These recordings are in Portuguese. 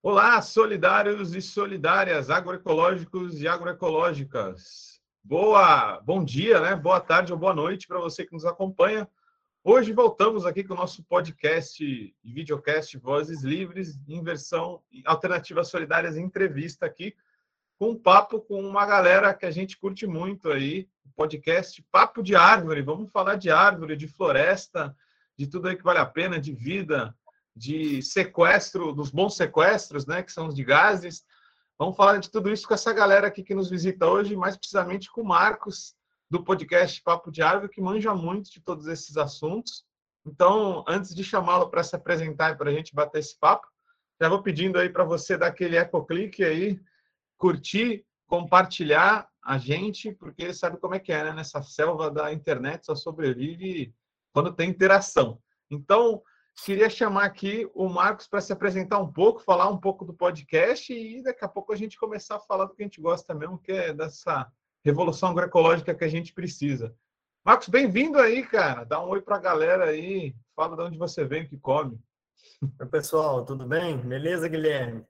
Olá, solidários e solidárias, agroecológicos e agroecológicas. Boa, bom dia, né? Boa tarde ou boa noite para você que nos acompanha. Hoje voltamos aqui com o nosso podcast e videocast Vozes Livres, em versão Alternativas Solidárias entrevista aqui, com um papo com uma galera que a gente curte muito aí, o podcast Papo de Árvore. Vamos falar de árvore, de floresta, de tudo aí que vale a pena, de vida, de sequestro, dos bons sequestros, né, que são os de gases. Vamos falar de tudo isso com essa galera aqui que nos visita hoje, mais precisamente com o Marcos, do podcast Papo de Árvore, que manja muito de todos esses assuntos. Então, antes de chamá-lo para se apresentar e para a gente bater esse papo, já vou pedindo aí para você dar aquele eco-clique aí, curtir, compartilhar a gente, porque sabe como é que é, né? Nessa selva da internet só sobrevive quando tem interação. Então, queria chamar aqui o Marcos para se apresentar um pouco, falar um pouco do podcast e daqui a pouco a gente começar a falar do que a gente gosta mesmo, que é dessa revolução agroecológica que a gente precisa. Marcos, bem-vindo aí, cara. Dá um oi para a galera aí. Fala de onde você vem, que come. Oi, pessoal, tudo bem? Beleza, Guilherme?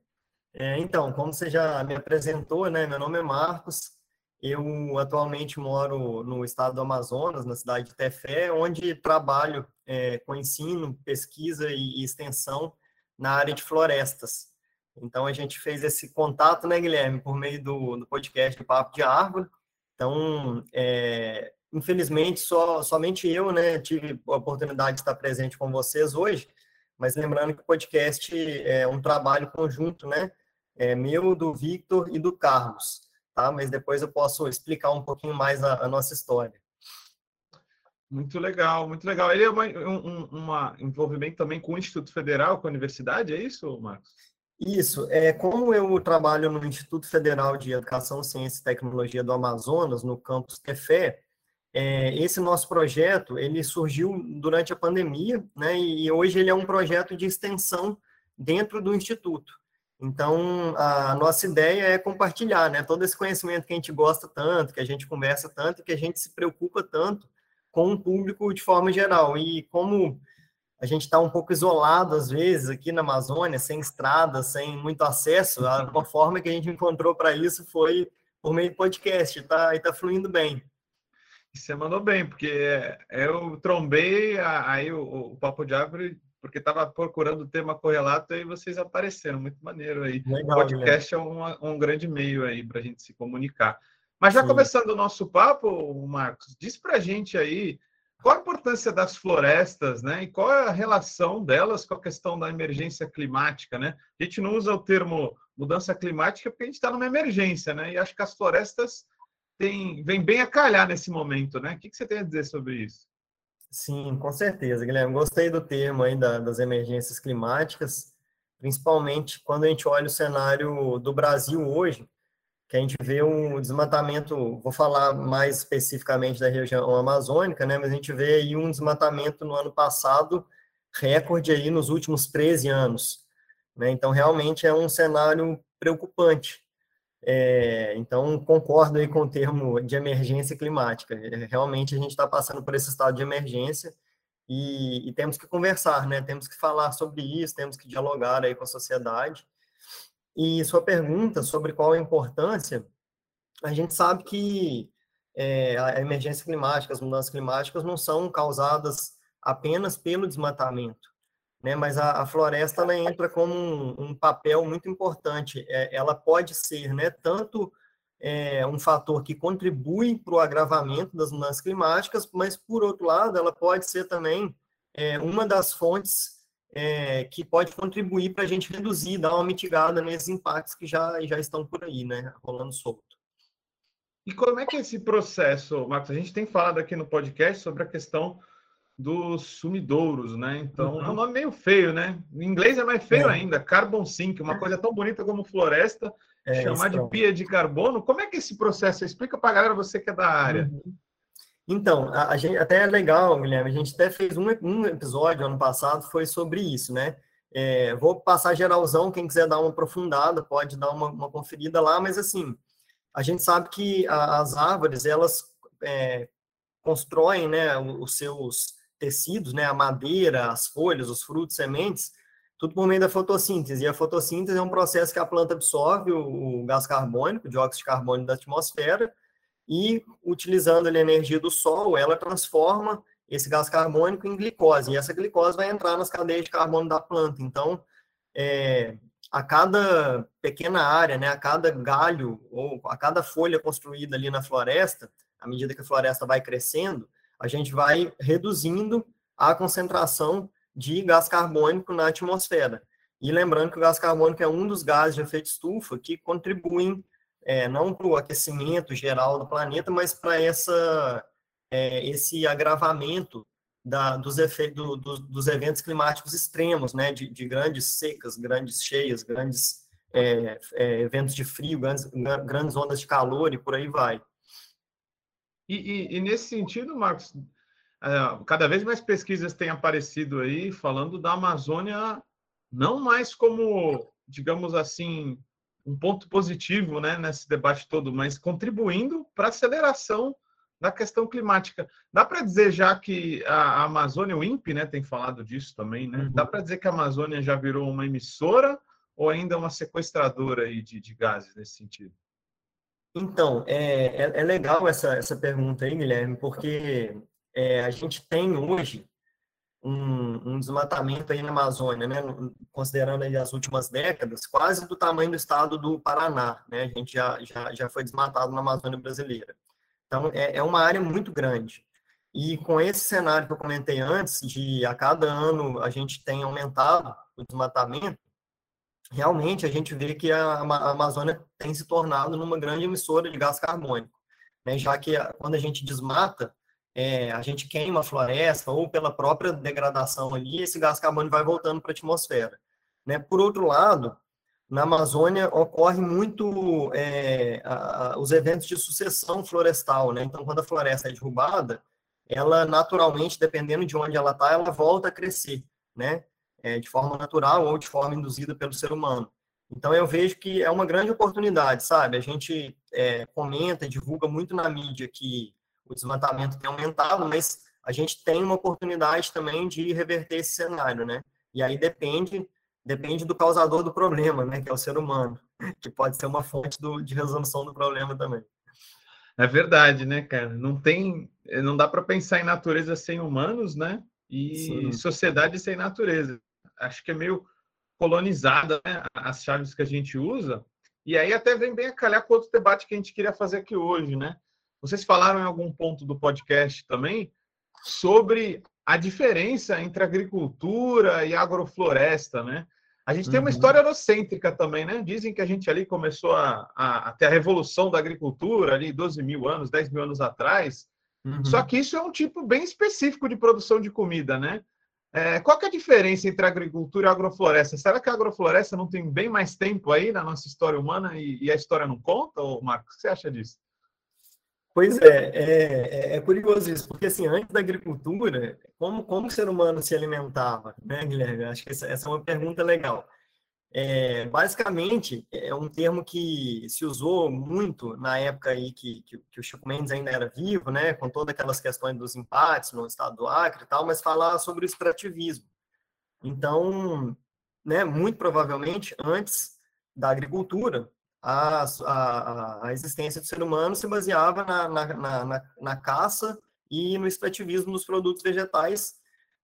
É, então, como você já me apresentou, né? Meu nome é Marcos. Eu atualmente moro no estado do Amazonas, na cidade de Tefé, onde trabalho é, com ensino, pesquisa e extensão na área de florestas. Então, a gente fez esse contato, né, Guilherme, por meio do, do podcast Papo de Árvore. Então, é, infelizmente, só, somente eu né, tive a oportunidade de estar presente com vocês hoje, mas lembrando que o podcast é um trabalho conjunto, né? É meu, do Victor e do Carlos tá? Mas depois eu posso explicar um pouquinho mais a, a nossa história. Muito legal, muito legal. Ele é uma, um envolvimento também com o Instituto Federal, com a universidade, é isso, Marcos? Isso. É, como eu trabalho no Instituto Federal de Educação, Ciência e Tecnologia do Amazonas, no campus Tefé, é, esse nosso projeto, ele surgiu durante a pandemia, né, e hoje ele é um projeto de extensão dentro do Instituto. Então, a nossa ideia é compartilhar, né? Todo esse conhecimento que a gente gosta tanto, que a gente conversa tanto, que a gente se preocupa tanto com o público de forma geral. E como a gente está um pouco isolado, às vezes, aqui na Amazônia, sem estrada, sem muito acesso, uma forma que a gente encontrou para isso foi por meio do podcast, tá? E está fluindo bem. Você mandou bem, porque eu trombei aí o, o Papo de Árvore porque estava procurando o tema correlato e vocês apareceram. Muito maneiro aí. Legal, o podcast é um, um grande meio aí para a gente se comunicar. Mas já Sim. começando o nosso papo, Marcos, diz para a gente aí qual a importância das florestas, né? E qual é a relação delas com a questão da emergência climática, né? A gente não usa o termo mudança climática porque a gente está numa emergência, né? E acho que as florestas têm, vêm bem a calhar nesse momento, né? O que, que você tem a dizer sobre isso? Sim, com certeza, Guilherme. Gostei do termo aí da, das emergências climáticas, principalmente quando a gente olha o cenário do Brasil hoje, que a gente vê um desmatamento, vou falar mais especificamente da região amazônica, né, mas a gente vê aí um desmatamento no ano passado, recorde aí nos últimos 13 anos. Né, então, realmente é um cenário preocupante. É, então, concordo aí com o termo de emergência climática. É, realmente, a gente está passando por esse estado de emergência e, e, temos que conversar, né? Temos que falar sobre isso, temos que dialogar aí com a sociedade. E sua pergunta sobre qual a importância, a gente sabe que é, a emergência climática, as mudanças climáticas não são causadas apenas pelo desmatamento né? Mas a, a floresta ela entra como um, um papel muito importante. É, ela pode ser, né? Tanto é, um fator que contribui para o agravamento das mudanças climáticas, mas por outro lado, ela pode ser também é, uma das fontes é, que pode contribuir para a gente reduzir, dar uma mitigada nesses impactos que já, já estão por aí, né? Rolando solto. E como é que é esse processo, Marcos? A gente tem falado aqui no podcast sobre a questão dos sumidouros, né? Então, uhum. é um nome meio feio, né? Em inglês é mais feio é. ainda, carbon sink, uma coisa tão bonita como floresta, é, chamar de pia de carbono. Como é que é esse processo? Explica para a galera, você que é da área. Uhum. Então, a, a, gente, até é legal, Guilherme, a gente até fez um, um episódio ano passado, foi sobre isso, né? É, vou passar geralzão, quem quiser dar uma aprofundada pode dar uma, uma conferida lá, mas assim, a gente sabe que a, as árvores, elas é, constroem né, os seus tecidos, né, a madeira, as folhas, os frutos, sementes, tudo por meio da fotossíntese. E a fotossíntese é um processo que a planta absorve o, o gás carbônico, o dióxido de carbono da atmosfera, e utilizando a energia do sol, ela transforma esse gás carbônico em glicose. E essa glicose vai entrar nas cadeias de carbono da planta. Então, é, a cada pequena área, né, a cada galho ou a cada folha construída ali na floresta, à medida que a floresta vai crescendo, a gente vai reduzindo a concentração de gás carbônico na atmosfera. E lembrando que o gás carbônico é um dos gases de efeito estufa que contribuem é, não para o aquecimento geral do planeta, mas para essa é, esse agravamento da, dos, efeitos, do, dos eventos climáticos extremos, né, de, de, grandes secas, grandes cheias, grandes é, é, eventos de frio, grandes, grandes ondas de calor e por aí vai. E, e, e nesse sentido, Marcos, é, cada vez mais pesquisas têm aparecido aí falando da Amazônia não mais como, digamos assim, um ponto positivo né, nesse debate todo, mas contribuindo para a aceleração da questão climática. Dá para dizer já que a Amazônia, o INPE, né, tem falado disso também, né? Uhum. Dá para dizer que a Amazônia já virou uma emissora ou ainda uma sequestradora aí de, de gases nesse sentido? Então, é, é, é, legal essa, essa pergunta aí, Guilherme, porque é, a gente tem hoje um, um, desmatamento aí na Amazônia, né, considerando aí as últimas décadas, quase do tamanho do estado do Paraná, né, a gente já, já, já foi desmatado na Amazônia brasileira. Então, é, é uma área muito grande. E com esse cenário que eu comentei antes, de a cada ano a gente tem aumentado o desmatamento, realmente a gente vê que a, Amazônia tem se tornado numa grande emissora de gás carbônico, né? já que quando a gente desmata, é, a gente queima a floresta ou pela própria degradação ali, esse gás carbônico vai voltando para a atmosfera. Né? Por outro lado, na Amazônia ocorre muito é, a, a, os eventos de sucessão florestal, né? Então, quando a floresta é derrubada, ela naturalmente, dependendo de onde ela está, ela volta a crescer, né? É, de forma natural ou de forma induzida pelo ser humano. Então, eu vejo que é uma grande oportunidade, sabe? A gente é, comenta divulga muito na mídia que o desmatamento tem aumentado, mas a gente tem uma oportunidade também de reverter esse cenário, né? E aí depende depende do causador do problema, né, que é o ser humano, que pode ser uma fonte do, de resolução do problema também. É verdade, né, cara? Não tem, não dá para pensar em natureza sem humanos, né? E Sim. sociedade sem natureza. Acho que é meio colonizada né? as chaves que a gente usa. E aí até vem bem a calhar com outro debate que a gente queria fazer aqui hoje, né? Vocês falaram em algum ponto do podcast também sobre a diferença entre agricultura e agrofloresta, né? A gente tem uma uhum. história eurocêntrica também, né? Dizem que a gente ali começou a, a, a, ter a revolução da agricultura ali 12 mil anos, 10 mil anos atrás. Uhum. Só que isso é um tipo bem específico de produção de comida, né? É, qual que é a diferença entre agricultura e agrofloresta? Será que a agrofloresta não tem bem mais tempo aí na nossa história humana e, e a história não conta, ou Marcos? O que você acha disso? Pois é, é, é, curioso isso, porque assim, antes da agricultura, como, como o ser humano se alimentava, né, Guilherme? Acho que essa, essa é uma pergunta legal. É, basicamente, é um termo que se usou muito na época aí que, que, que, o Chico Mendes ainda era vivo, né, com todas aquelas questões dos empates no estado do Acre e tal, mas falar sobre o extrativismo. Então, né, muito provavelmente, antes da agricultura, a, a, a existência do ser humano se baseava na, na, na, na caça e no extrativismo dos produtos vegetais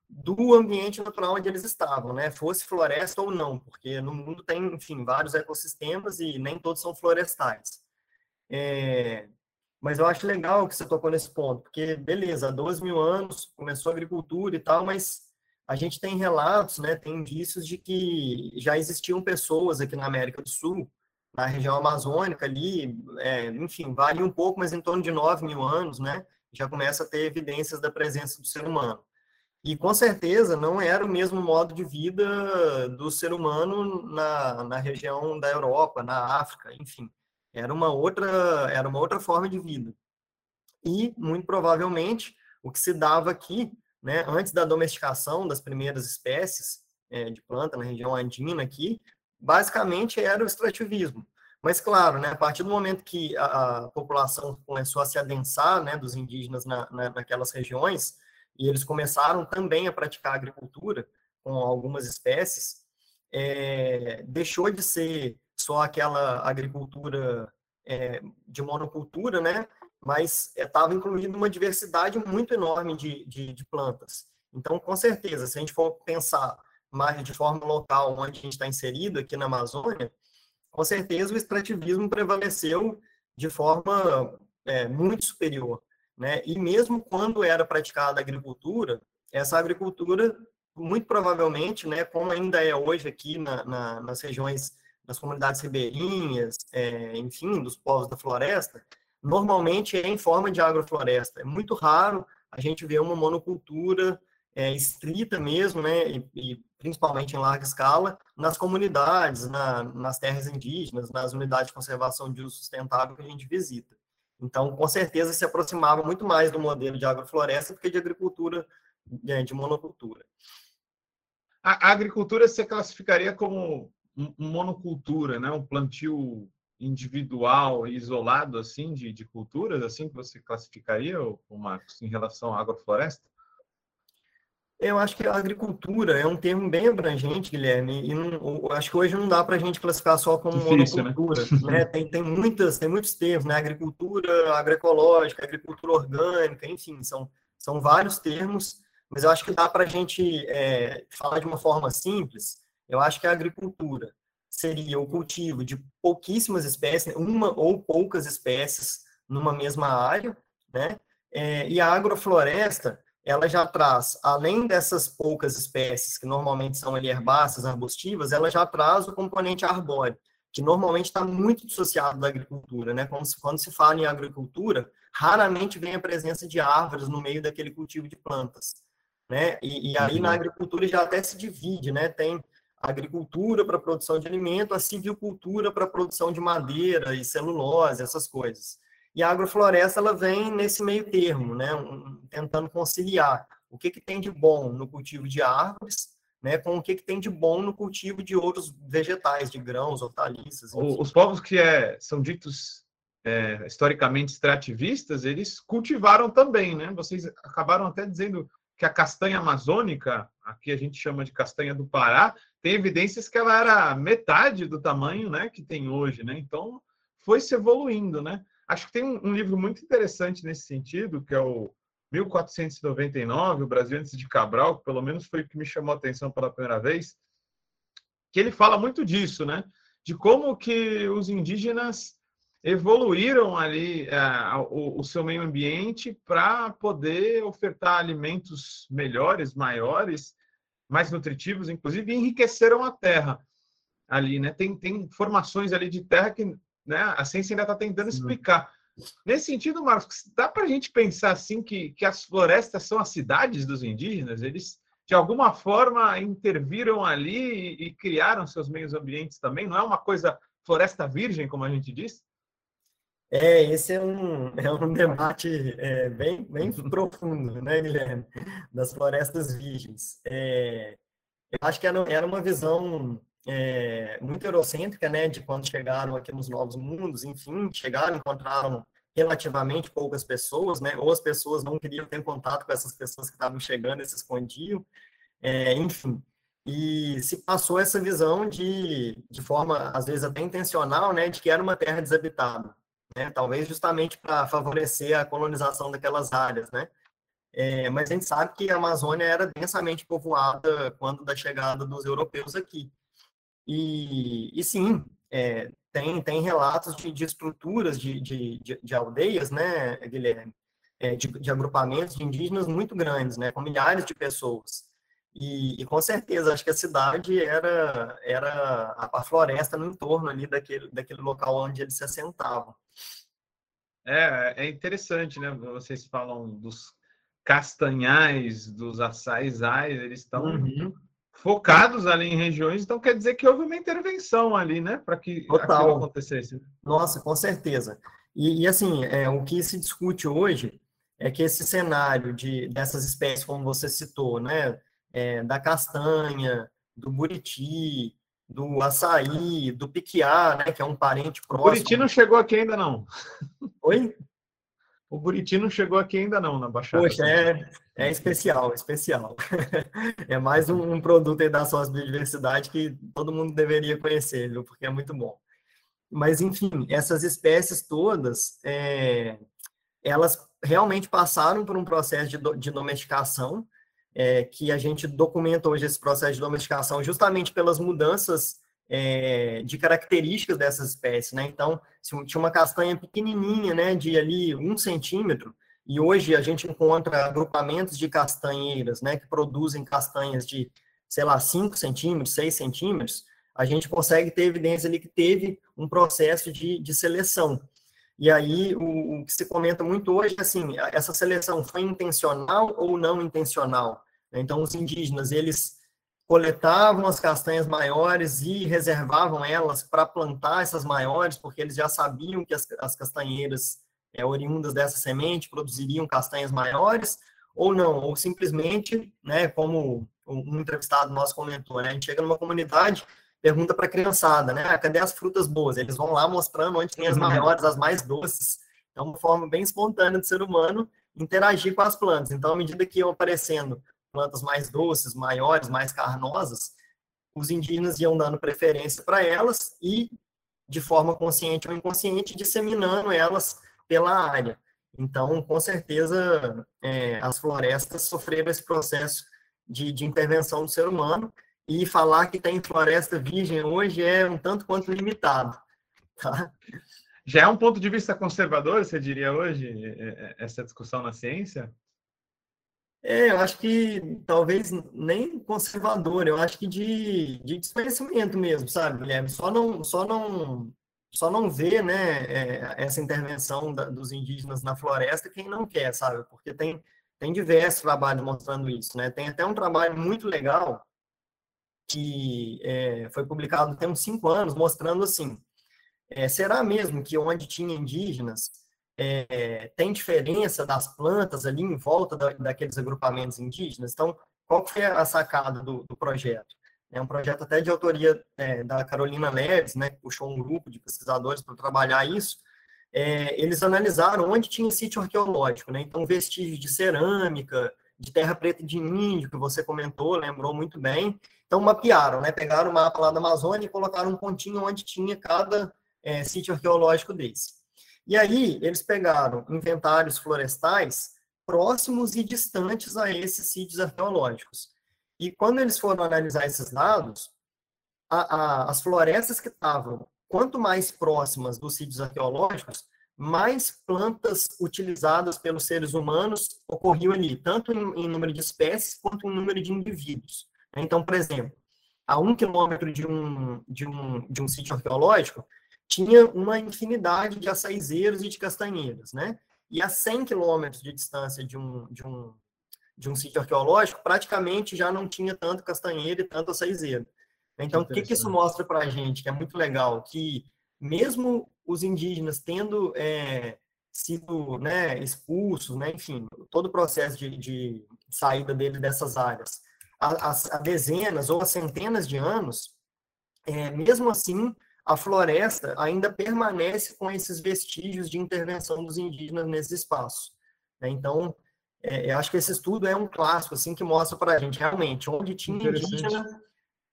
do ambiente natural onde eles estavam, né? Fosse floresta ou não, porque no mundo tem, enfim, vários ecossistemas e nem todos são florestais. É, mas eu acho legal que você tocou nesse ponto, porque, beleza, há 12 mil anos começou a agricultura e tal, mas a gente tem relatos, né, tem indícios de que já existiam pessoas aqui na América do Sul na região amazônica ali, é, enfim, varia um pouco, mas em torno de 9 mil anos, né, já começa a ter evidências da presença do ser humano. E com certeza não era o mesmo modo de vida do ser humano na, na região da Europa, na África, enfim, era uma outra era uma outra forma de vida. E muito provavelmente o que se dava aqui, né, antes da domesticação das primeiras espécies é, de planta na região andina aqui, basicamente era o extrativismo. Mas, claro, né, a partir do momento que a, a população começou a se adensar, né, dos indígenas na, na, naquelas regiões, e eles começaram também a praticar agricultura com algumas espécies, é, deixou de ser só aquela agricultura é, de monocultura, né? Mas estava é, incluído uma diversidade muito enorme de, de, de, plantas. Então, com certeza, se a gente for pensar mais de forma local, onde a gente está inserido, aqui na Amazônia, com certeza o extrativismo prevaleceu de forma é, muito superior. Né? E mesmo quando era praticada a agricultura, essa agricultura, muito provavelmente, né, como ainda é hoje aqui na, na, nas regiões, nas comunidades ribeirinhas, é, enfim, dos povos da floresta, normalmente é em forma de agrofloresta. É muito raro a gente ver uma monocultura é, estrita mesmo, né, e, e, principalmente em larga escala, nas comunidades, na, nas terras indígenas, nas unidades de conservação de uso sustentável que a gente visita. Então, com certeza, se aproximava muito mais do modelo de agrofloresta do que de agricultura de, de monocultura. A, agricultura se classificaria como monocultura, né? um plantio individual isolado assim de, de culturas, assim que você classificaria, Marcos, em relação à agrofloresta? Eu acho que a agricultura é um termo bem abrangente, Guilherme, e não, acho que hoje não dá para a gente classificar só como Difícil, né? monocultura. Né? né? Tem, tem, muitas, tem muitos termos, né? Agricultura agroecológica, agricultura orgânica, enfim, são, são vários termos, mas eu acho que dá para a gente é, falar de uma forma simples. Eu acho que a agricultura seria o cultivo de pouquíssimas espécies, uma ou poucas espécies numa mesma área, né? É, e a agrofloresta ela já traz, além dessas poucas espécies, que normalmente são herbáceas, arbustivas, ela já traz o componente arbóreo, que normalmente está muito dissociado da agricultura, né? Quando se, quando se fala em agricultura, raramente vem a presença de árvores no meio daquele cultivo de plantas, né? E, e aí na uhum. agricultura já até se divide, né? Tem agricultura para produção de alimento, a civicultura para produção de madeira e celulose, essas coisas. E a agrofloresta ela vem nesse meio termo, né, um, tentando conciliar o que, que tem de bom no cultivo de árvores, né, com o que, que tem de bom no cultivo de outros vegetais, de grãos, hortaliças. Enfim. Os povos que é, são ditos é, historicamente extrativistas, eles cultivaram também, né? Vocês acabaram até dizendo que a castanha amazônica, aqui a gente chama de castanha do Pará, tem evidências que ela era metade do tamanho, né, que tem hoje, né? Então foi se evoluindo, né? Acho que tem um, livro muito interessante nesse sentido, que é o 1499, o Brasil antes de Cabral, que pelo menos foi o que me chamou a atenção pela primeira vez, que ele fala muito disso, né? De como que os indígenas evoluíram ali é, o, o, seu meio ambiente para poder ofertar alimentos melhores, maiores, mais nutritivos, inclusive, enriqueceram a terra ali, né? Tem, tem formações ali de terra que né? A ciência ainda está tentando explicar. Nesse sentido, Marcos, dá para a gente pensar assim que, que as florestas são as cidades dos indígenas? Eles, de alguma forma, interviram ali e, e criaram seus meios ambientes também? Não é uma coisa floresta virgem, como a gente diz? É, esse é um, é um debate é, bem, bem profundo, né, Guilherme? Das florestas virgens. É, eu acho que era, era uma visão é, muito eurocêntrica, né, de quando chegaram aqui nos Novos Mundos, enfim, chegaram, encontraram relativamente poucas pessoas, né, ou as pessoas não queriam ter contato com essas pessoas que estavam chegando e se escondiam, é, enfim. E se passou essa visão de, de forma, às vezes até intencional, né, de que era uma terra desabitada, né, talvez justamente para favorecer a colonização daquelas áreas, né, é, mas a gente sabe que a Amazônia era densamente povoada quando da chegada dos europeus aqui. E, e sim, é, tem, tem relatos de, de estruturas de, de, de, aldeias, né, Guilherme? É, de, de, agrupamentos de indígenas muito grandes, né, com milhares de pessoas. E, e, com certeza, acho que a cidade era, era a, a, floresta no entorno ali daquele, daquele local onde eles se assentavam. É, é interessante, né? Vocês falam dos castanhais, dos açaizais, eles estão uhum focados ali em regiões, então quer dizer que houve uma intervenção ali, né, para que Total. aquilo acontecesse. Nossa, com certeza. E, e, assim, é, o que se discute hoje é que esse cenário de dessas espécies, como você citou, né, é, da castanha, do buriti, do açaí, do piquiá, né, que é um parente próximo. O buriti não chegou aqui ainda não. Oi? O Buriti não chegou aqui ainda não, na Baixada. Poxa, é, é especial, especial. É mais um, um produto aí da biodiversidade que todo mundo deveria conhecer, viu? Porque é muito bom. Mas, enfim, essas espécies todas, é, elas realmente passaram por um processo de, de domesticação, é, que a gente documenta hoje esse processo de domesticação justamente pelas mudanças é, de características dessas espécies, né? Então, se tinha uma castanha pequenininha, né, de ali um centímetro, e hoje a gente encontra agrupamentos de castanheiras, né, que produzem castanhas de, sei lá, 5 centímetros, 6 centímetros, a gente consegue ter evidência ali que teve um processo de, de seleção. E aí, o, o, que se comenta muito hoje é assim, essa seleção foi intencional ou não intencional? Então, os indígenas, eles coletavam as castanhas maiores e reservavam elas para plantar essas maiores, porque eles já sabiam que as, as castanheiras é, oriundas dessa semente produziriam castanhas maiores, ou não, ou simplesmente, né, como um entrevistado nosso comentou, né, a gente chega numa comunidade, pergunta para a criançada, né? Ah, cadê as frutas boas? Eles vão lá mostrando onde tem as uhum. maiores, as mais doces. É uma forma bem espontânea do ser humano interagir com as plantas. Então, à medida que iam aparecendo plantas mais doces, maiores, mais carnosas, os indígenas iam dando preferência para elas e, de forma consciente ou inconsciente, disseminando elas pela área. Então, com certeza, é, as florestas sofreram esse processo de, de intervenção do ser humano e falar que tem floresta virgem hoje é um tanto quanto limitado. Tá? Já é um ponto de vista conservador, você diria hoje, é, é, essa discussão na ciência? É, eu acho que talvez nem conservador, eu acho que de, de desconhecimento mesmo, sabe, Guilherme? Só não, só não, só não vê, né, é, essa intervenção da, dos indígenas na floresta quem não quer, sabe? Porque tem, tem diversos trabalhos mostrando isso, né? Tem até um trabalho muito legal que é, foi publicado tem uns cinco anos, mostrando assim, é, será mesmo que onde tinha indígenas é, tem diferença das plantas ali em volta da, daqueles agrupamentos indígenas? Então, qual foi a sacada do, do projeto? É um projeto até de autoria é, da Carolina Leves, né, que puxou um grupo de pesquisadores para trabalhar isso. É, eles analisaram onde tinha sítio arqueológico, né? Então, vestígios de cerâmica, de terra preta de índio, que você comentou, lembrou muito bem. Então, mapearam, né? Pegaram o mapa lá da Amazônia e colocaram um pontinho onde tinha cada é, sítio arqueológico desse. E aí, eles pegaram inventários florestais próximos e distantes a esses sítios arqueológicos. E quando eles foram analisar esses dados, a, a, as florestas que estavam quanto mais próximas dos sítios arqueológicos, mais plantas utilizadas pelos seres humanos ocorriam ali, tanto em, em número de espécies quanto em número de indivíduos. Então, por exemplo, a um quilômetro de um, de um, de um sítio arqueológico, tinha uma infinidade de açaizeiros e de castanheiras, né? E a 100 quilômetros de distância de um, de, um, de um sítio arqueológico, praticamente já não tinha tanto castanheiro e tanto açaizeiro. Então, o que, que isso mostra para a gente? Que é muito legal, que mesmo os indígenas tendo é, sido né, expulsos, né, enfim, todo o processo de, de saída deles dessas áreas, há, há, dezenas ou há centenas de anos, é, mesmo assim, a floresta ainda permanece com esses vestígios de intervenção dos indígenas nesse espaço. Né? Então, é, eu acho que esse estudo é um clássico, assim, que mostra para a gente realmente onde tinha indígena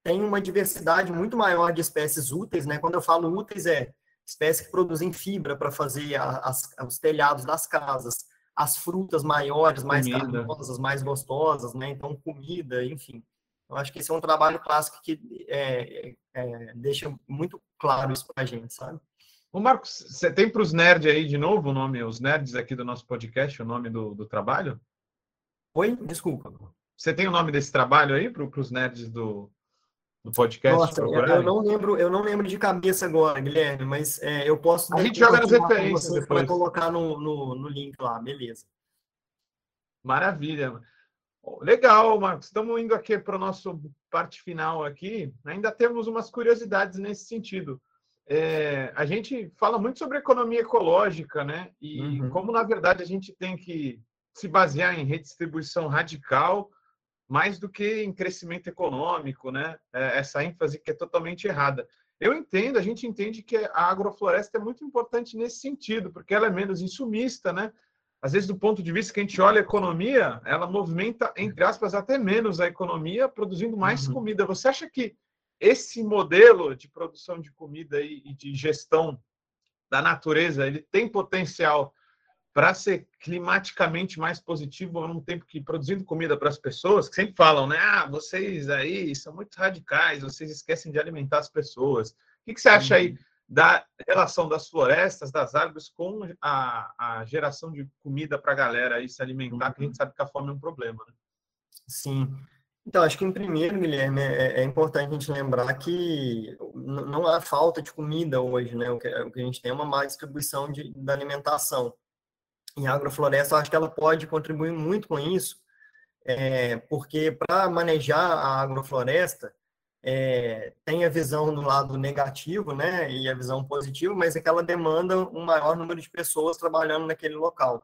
tem uma diversidade muito maior de espécies úteis, né? Quando eu falo úteis, é espécies que produzem fibra para fazer as, os telhados das casas, as frutas maiores, mais comida. carnosas, mais gostosas, né? Então, comida, enfim. Eu acho que esse é um trabalho clássico que é, é, deixa muito claro isso para a gente, sabe? Ô Marcos, você tem para os nerds aí de novo o nome, os nerds aqui do nosso podcast, o nome do, do trabalho? Oi, desculpa. Você tem o nome desse trabalho aí para os nerds do, do podcast? Nossa, eu não lembro, eu não lembro de cabeça agora, Guilherme, mas é, eu posso. A gente joga nas referências para colocar no, no, no, link lá, beleza. Maravilha. Legal, Marcos. Estamos indo aqui para a nossa parte final aqui. Ainda temos umas curiosidades nesse sentido. É, a gente fala muito sobre economia ecológica, né? E uhum. como na verdade a gente tem que se basear em redistribuição radical mais do que em crescimento econômico, né? É, essa ênfase que é totalmente errada. Eu entendo, a gente entende que a agrofloresta é muito importante nesse sentido, porque ela é menos insumista, né? Às vezes, do ponto de vista que a gente olha a economia, ela movimenta, entre aspas, até menos a economia, produzindo mais uhum. comida. Você acha que esse modelo de produção de comida e de gestão da natureza, ele tem potencial para ser climaticamente mais positivo ao mesmo tempo que produzindo comida para as pessoas, que sempre falam, né? Ah, vocês aí são muito radicais, vocês esquecem de alimentar as pessoas. O que, que você acha aí uhum. Da relação das florestas, das árvores com a, a geração de comida para a galera aí se alimentar, que a gente uhum. sabe que a fome é um problema, né? Sim. Então, acho que em primeiro, Guilherme, é, é importante a gente lembrar que não há falta de comida hoje, né? O que, o que a gente tem é uma má distribuição de, da alimentação em agrofloresta, eu acho que ela pode contribuir muito com isso, é, porque para manejar a agrofloresta, é, tem a visão do lado negativo, né, e a visão positiva, mas é que ela demanda um maior número de pessoas trabalhando naquele local.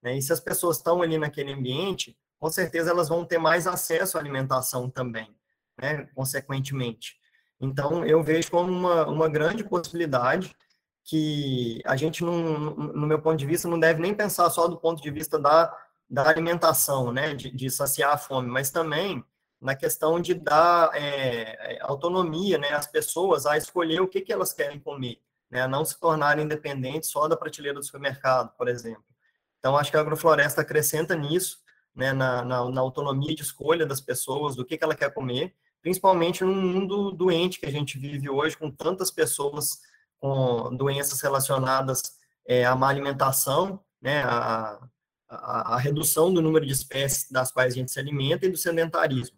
Né? E se as pessoas estão ali naquele ambiente, com certeza elas vão ter mais acesso à alimentação também, né, consequentemente. Então, eu vejo como uma, uma grande possibilidade que a gente, não, no meu ponto de vista, não deve nem pensar só do ponto de vista da, da alimentação, né, de, de saciar a fome, mas também na questão de dar é, autonomia né, às pessoas a escolher o que, que elas querem comer, né, não se tornarem independentes só da prateleira do supermercado, por exemplo. Então, acho que a agrofloresta acrescenta nisso, né, na, na, na autonomia de escolha das pessoas, do que, que ela quer comer, principalmente no mundo doente que a gente vive hoje, com tantas pessoas com doenças relacionadas é, à má alimentação, né, a, a, a, redução do número de espécies das quais a gente se alimenta e do sedentarismo.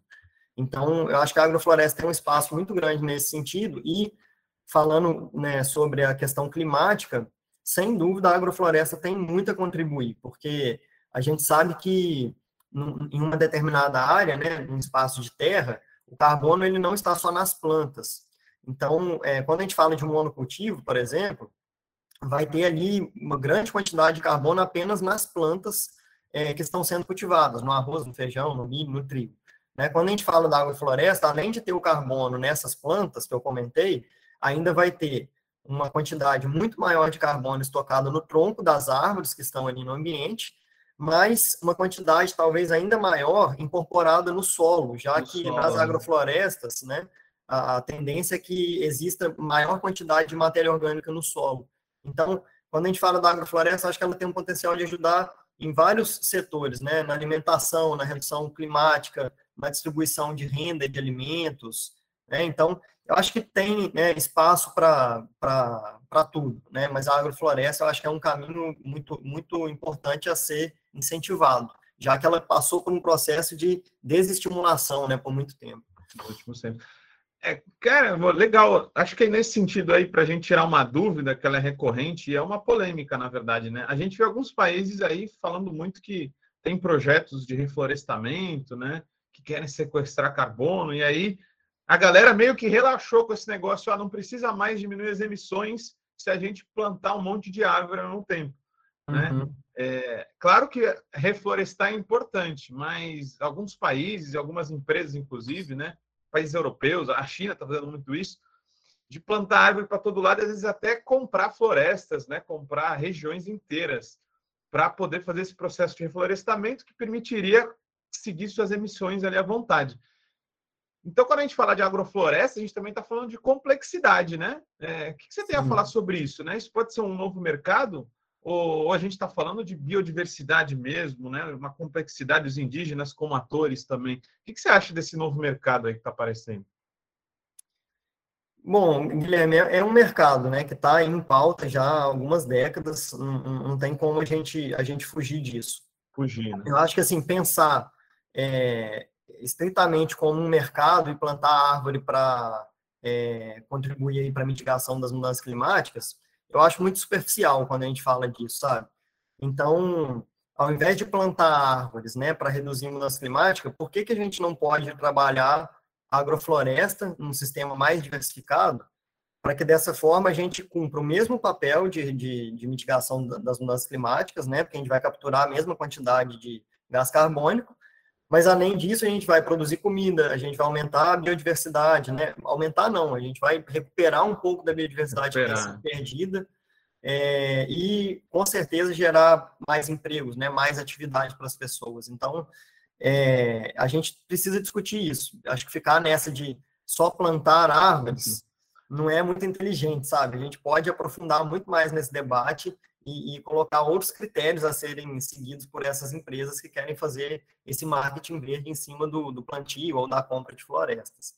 Então, eu acho que a agrofloresta tem um espaço muito grande nesse sentido e, falando né, sobre a questão climática, sem dúvida a agrofloresta tem muito a contribuir, porque a gente sabe que em uma determinada área, né, um espaço de terra, o carbono ele não está só nas plantas, então, é, quando a gente fala de um monocultivo, por exemplo, vai ter ali uma grande quantidade de carbono apenas nas plantas é, que estão sendo cultivadas, no arroz, no feijão, no milho, no trigo. Né? Quando a gente fala da agrofloresta, além de ter o carbono nessas plantas que eu comentei, ainda vai ter uma quantidade muito maior de carbono estocado no tronco das árvores que estão ali no ambiente, mas uma quantidade talvez ainda maior incorporada no solo, já no que solo. nas né? agroflorestas, né, a, tendência é que exista maior quantidade de matéria orgânica no solo. Então, quando a gente fala da agrofloresta, acho que ela tem um potencial de ajudar em vários setores, né? Na alimentação, na redução climática, na distribuição de renda de alimentos, né? Então, eu acho que tem né, espaço para tudo, né? Mas a agrofloresta, eu acho que é um caminho muito, muito importante a ser incentivado, já que ela passou por um processo de desestimulação, né, por muito tempo. Último tempo. É, cara, legal. Acho que é nesse sentido aí, para a gente tirar uma dúvida que ela é recorrente, e é uma polêmica, na verdade, né? A gente vê alguns países aí falando muito que tem projetos de reflorestamento, né? Que querem sequestrar carbono, e aí a galera meio que relaxou com esse negócio, ah, não precisa mais diminuir as emissões se a gente plantar um monte de árvore no tempo, né? Uhum. É, claro que reflorestar é importante, mas alguns países, algumas empresas, inclusive, né? países europeus, a China está fazendo muito isso, de plantar árvore para todo lado, às vezes até comprar florestas, né? comprar regiões inteiras, para poder fazer esse processo de reflorestamento que permitiria seguir suas emissões ali à vontade. Então, quando a gente fala de agrofloresta, a gente também está falando de complexidade, né? É, o que você tem a falar sobre isso? Né? Isso pode ser um novo mercado? ou a gente está falando de biodiversidade mesmo, né? uma complexidade dos indígenas como atores também. O que você acha desse novo mercado aí que está aparecendo? Bom, Guilherme, é, é um mercado né, que está em pauta já há algumas décadas, não, não, tem como a gente, a gente fugir disso. Fugir, né? Eu acho que, assim, pensar é, estritamente como um mercado e plantar árvore para é, contribuir para a mitigação das mudanças climáticas, eu acho muito superficial quando a gente fala disso, sabe? Então, ao invés de plantar árvores, né, para reduzir a mudança climática, por que, que a gente não pode trabalhar agrofloresta num sistema mais diversificado, para que dessa forma a gente cumpra o mesmo papel de, de, de mitigação das mudanças climáticas, né, porque a gente vai capturar a mesma quantidade de gás carbônico, mas além disso, a gente vai produzir comida, a gente vai aumentar a biodiversidade, né? Aumentar não, a gente vai recuperar um pouco da biodiversidade que está perdida, é, e com certeza gerar mais empregos, né, mais atividade para as pessoas. Então, é, a gente precisa discutir isso. Acho que ficar nessa de só plantar árvores não é muito inteligente, sabe? A gente pode aprofundar muito mais nesse debate e, e, colocar outros critérios a serem seguidos por essas empresas que querem fazer esse marketing verde em cima do, do plantio ou da compra de florestas.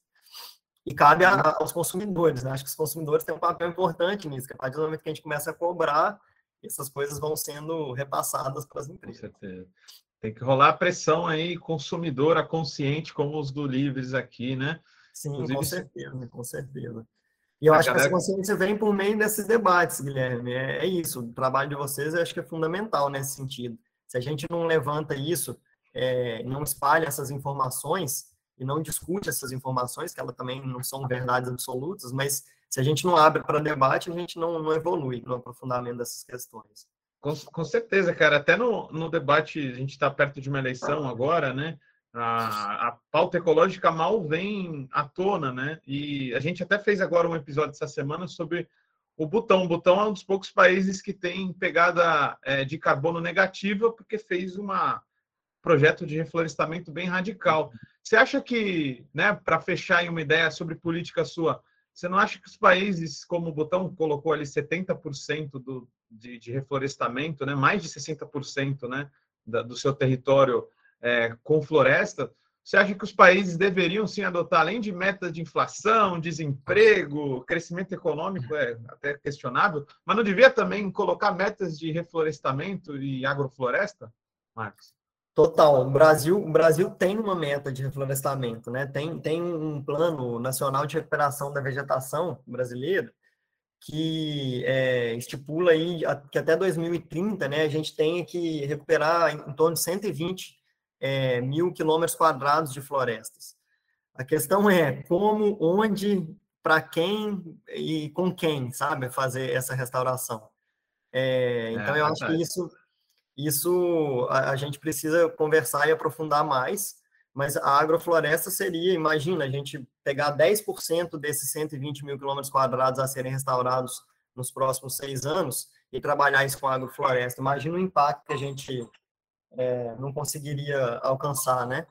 E cabe a, aos consumidores, né? Acho que os consumidores têm um papel importante nisso, que a partir do momento que a gente começa a cobrar, essas coisas vão sendo repassadas para as empresas. Com certeza. Tem que rolar pressão aí, consumidora consciente, como os do Livres aqui, né? Sim, Inclusive, com certeza, com certeza. E eu acho galera... que essa consciência vem por meio desses debates, Guilherme. É, é, isso, o trabalho de vocês eu acho que é fundamental nesse sentido. Se a gente não levanta isso, é, não espalha essas informações e não discute essas informações, que elas também não são verdades absolutas, mas se a gente não abre para debate, a gente não, não evolui no aprofundamento dessas questões. Com, com certeza, cara. Até no, no debate, a gente está perto de uma eleição agora, né? A, a pauta ecológica mal vem à tona, né? E a gente até fez agora um episódio essa semana sobre o Butão. O Butão é um dos poucos países que tem pegada é, de carbono negativa porque fez um projeto de reflorestamento bem radical. Você acha que, né, para fechar em uma ideia sobre política sua, você não acha que os países, como o Butão colocou ali 70% do, de, de reflorestamento, né, mais de 60% né, da, do seu território é, com floresta, você acha que os países deveriam sim adotar, além de metas de inflação, desemprego, crescimento econômico, é até questionável, mas não devia também colocar metas de reflorestamento e agrofloresta, Marcos? Total. O Brasil, o Brasil tem uma meta de reflorestamento, né? Tem, tem um plano nacional de recuperação da vegetação brasileira que é, estipula aí que até 2030, né, a gente tem que recuperar em torno de 120 é, mil quilômetros quadrados de florestas. A questão é como, onde, para quem e com quem, sabe, fazer essa restauração. É, então, é, eu acho que isso, isso a, a, gente precisa conversar e aprofundar mais, mas a agrofloresta seria, imagina, a gente pegar 10% desses 120 mil quilômetros quadrados a serem restaurados nos próximos seis anos e trabalhar isso com a agrofloresta. Imagina o impacto que a gente é, não conseguiria alcançar, né?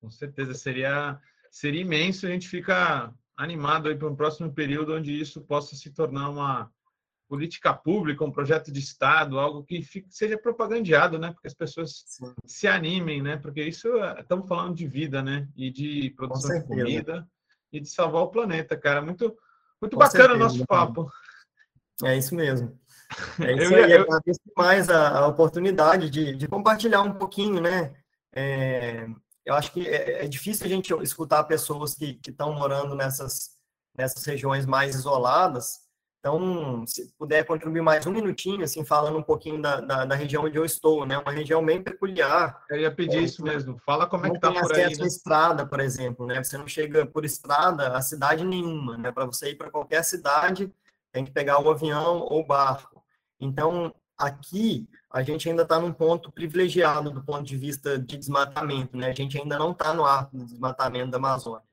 Com certeza, seria, seria imenso. A gente fica animado aí para um próximo período onde isso possa se tornar uma política pública, um projeto de Estado, algo que fique, seja propagandeado, né? Porque as pessoas Sim. se animem, né? Porque isso, estamos falando de vida, né? E de produção de comida e de salvar o planeta, cara. Muito, muito bacana o nosso papo. É isso mesmo. É isso aí, eu... agradeço mais a, a oportunidade de, de, compartilhar um pouquinho, né? É, eu acho que é, é, difícil a gente escutar pessoas que estão morando nessas, nessas regiões mais isoladas. Então, se puder contribuir mais um minutinho, assim, falando um pouquinho da, da, da região onde eu estou, né? Uma região bem peculiar. Eu ia pedir é, isso mesmo. Fala como é que tá por aí. Né? estrada, por exemplo, né? Você não chega por estrada a cidade nenhuma, né? Para você ir para qualquer cidade, tem que pegar o avião ou barco. Então, aqui, a gente ainda está num ponto privilegiado do ponto de vista de desmatamento, né? A gente ainda não está no arco do desmatamento da Amazônia.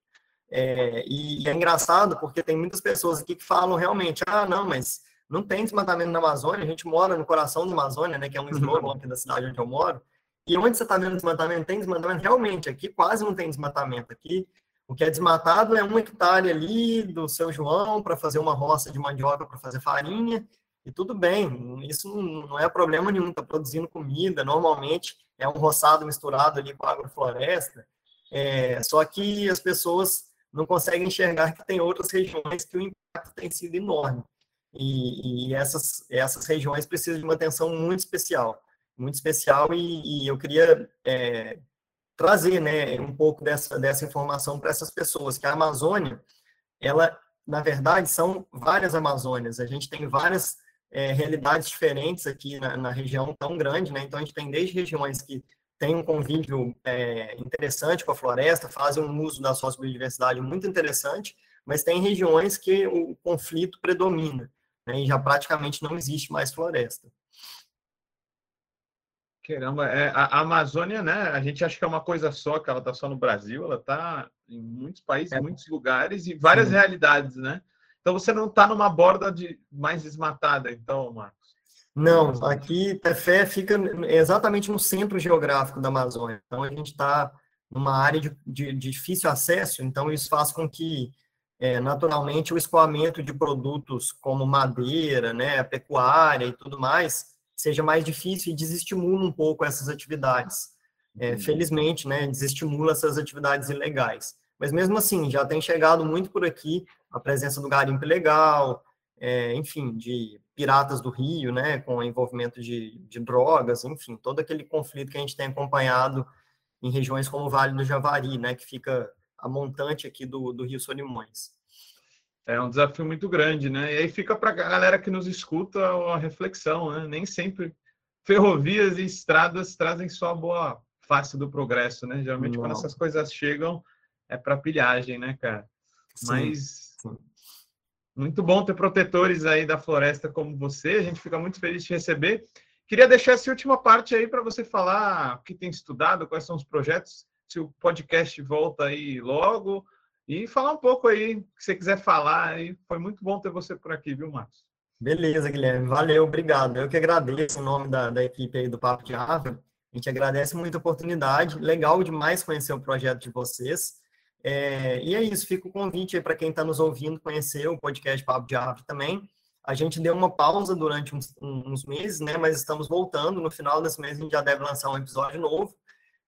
É, e, e, é engraçado porque tem muitas pessoas aqui que falam realmente, ah, não, mas não tem desmatamento na Amazônia, a gente mora no coração da Amazônia, né, que é um uhum. slogan aqui da cidade onde eu moro, e onde você está vendo desmatamento, tem desmatamento? Realmente, aqui quase não tem desmatamento. Aqui, o que é desmatado é um hectare ali do seu João para fazer uma roça de mandioca para fazer farinha, e tudo bem, isso não é problema nenhum, está produzindo comida, normalmente é um roçado misturado ali com agrofloresta, é, só que as pessoas não conseguem enxergar que tem outras regiões que o impacto tem sido enorme. E, e essas, essas regiões precisam de uma atenção muito especial, muito especial, e, e eu queria é, trazer né, um pouco dessa, dessa informação para essas pessoas, que a Amazônia, ela, na verdade, são várias Amazônias, a gente tem várias é, realidades diferentes aqui na, na, região tão grande, né? Então a gente tem desde regiões que têm um convívio é, interessante com a floresta, fazem um uso da sua biodiversidade muito interessante, mas tem regiões que o conflito predomina, né? E já praticamente não existe mais floresta. Caramba, é, a, Amazônia, né? A gente acha que é uma coisa só, que ela está só no Brasil, ela está em muitos países, em é. muitos lugares e várias Sim. realidades, né? Então você não está numa borda de mais desmatada, então, Marcos? Não, aqui Tefé fica exatamente no centro geográfico da Amazônia. Então a gente está numa área de, de, de, difícil acesso, então isso faz com que é, naturalmente o escoamento de produtos como madeira, né, pecuária e tudo mais seja mais difícil e desestimula um pouco essas atividades. É, felizmente, né, desestimula essas atividades ilegais. Mas mesmo assim, já tem chegado muito por aqui a presença do garimpo ilegal, é, enfim, de piratas do Rio, né, com envolvimento de, de drogas, enfim, todo aquele conflito que a gente tem acompanhado em regiões como o Vale do Javari, né, que fica a montante aqui do, do Rio Solimões. É um desafio muito grande, né? E aí fica para a galera que nos escuta a reflexão, né? Nem sempre ferrovias e estradas trazem só a boa face do progresso, né? Geralmente Não. quando essas coisas chegam é para pilhagem, né, cara? Sim, Mas. Muito bom ter protetores aí da floresta como você. A gente fica muito feliz de receber. Queria deixar essa última parte aí para você falar o que tem estudado, quais são os projetos, se o podcast volta aí logo e falar um pouco aí, que você quiser falar. Aí. Foi muito bom ter você por aqui, viu, Marcos? Beleza, Guilherme. Valeu, obrigado. Eu que agradeço em nome da, da equipe aí do Papo de Árvore. A gente agradece muito a oportunidade. Legal demais conhecer o projeto de vocês. É, e é isso, fica o convite para quem está nos ouvindo conhecer o podcast Papo de Árvore também. A gente deu uma pausa durante uns, uns, meses, né? Mas estamos voltando. No final desse mês a gente já deve lançar um episódio novo.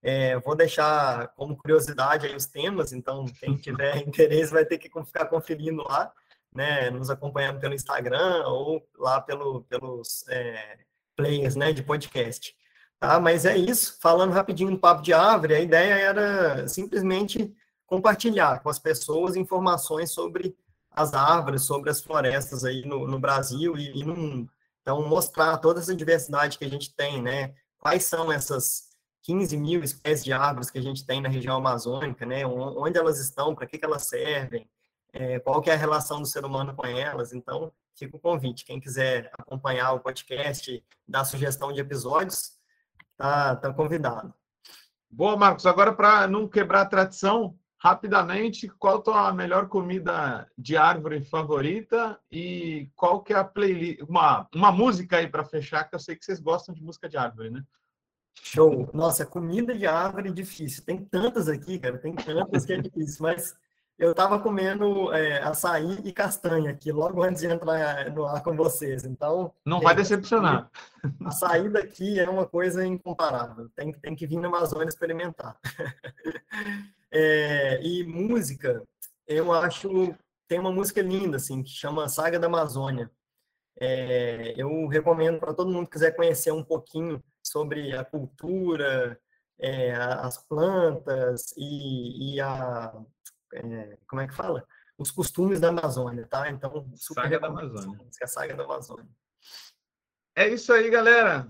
É, vou deixar como curiosidade os temas, então quem tiver interesse vai ter que ficar conferindo lá, né? Nos acompanhando pelo Instagram ou lá pelo, pelos é, players, né? De podcast. Tá? Mas é isso. Falando rapidinho do Papo de Árvore, a ideia era simplesmente compartilhar com as pessoas informações sobre as árvores, sobre as florestas aí no, no Brasil e, e, no mundo. Então, mostrar toda essa diversidade que a gente tem, né? Quais são essas 15 mil espécies de árvores que a gente tem na região amazônica, né? Onde elas estão, para que, que elas servem, é, qual que é a relação do ser humano com elas. Então, fica o convite. Quem quiser acompanhar o podcast, dar sugestão de episódios, tá, tá convidado. Boa, Marcos. Agora, para não quebrar a tradição, rapidamente, qual a tua melhor comida de árvore favorita e qual que é a playlist, uma, uma música aí para fechar, que eu sei que vocês gostam de música de árvore, né? Show! Nossa, comida de árvore é difícil. Tem tantas aqui, cara, tem tantas que é difícil, mas eu estava comendo é, açaí e castanha aqui logo antes de entrar no ar com vocês. Então. Não vai decepcionar. A saída aqui é uma coisa incomparável. Tem, tem que vir na Amazônia experimentar. É, e música, eu acho. Tem uma música linda, assim, que chama Saga da Amazônia. É, eu recomendo para todo mundo que quiser conhecer um pouquinho sobre a cultura, é, as plantas e, e a. É, como é que fala? Os costumes da Amazônia, tá? Então, super Saga da Amazônia. A Saga da Amazônia. É isso aí, galera.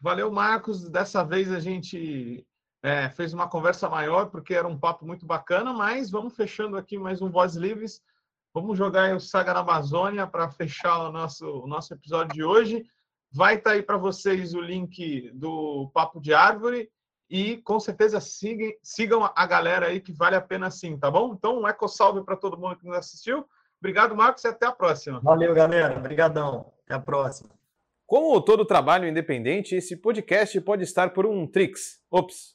Valeu, Marcos. Dessa vez a gente é, fez uma conversa maior, porque era um papo muito bacana, mas vamos fechando aqui mais um Voz Livres. Vamos jogar o Saga na Amazônia para fechar o nosso, o nosso episódio de hoje. Vai estar tá aí para vocês o link do Papo de Árvore e com certeza sigam, sigam a galera aí que vale a pena sim, tá bom? Então, um eco salve para todo mundo que nos assistiu. Obrigado, Marcos, e até a próxima. Valeu, galera. Obrigadão. Até a próxima. Como todo trabalho independente, esse podcast pode estar por um Trix. Ops,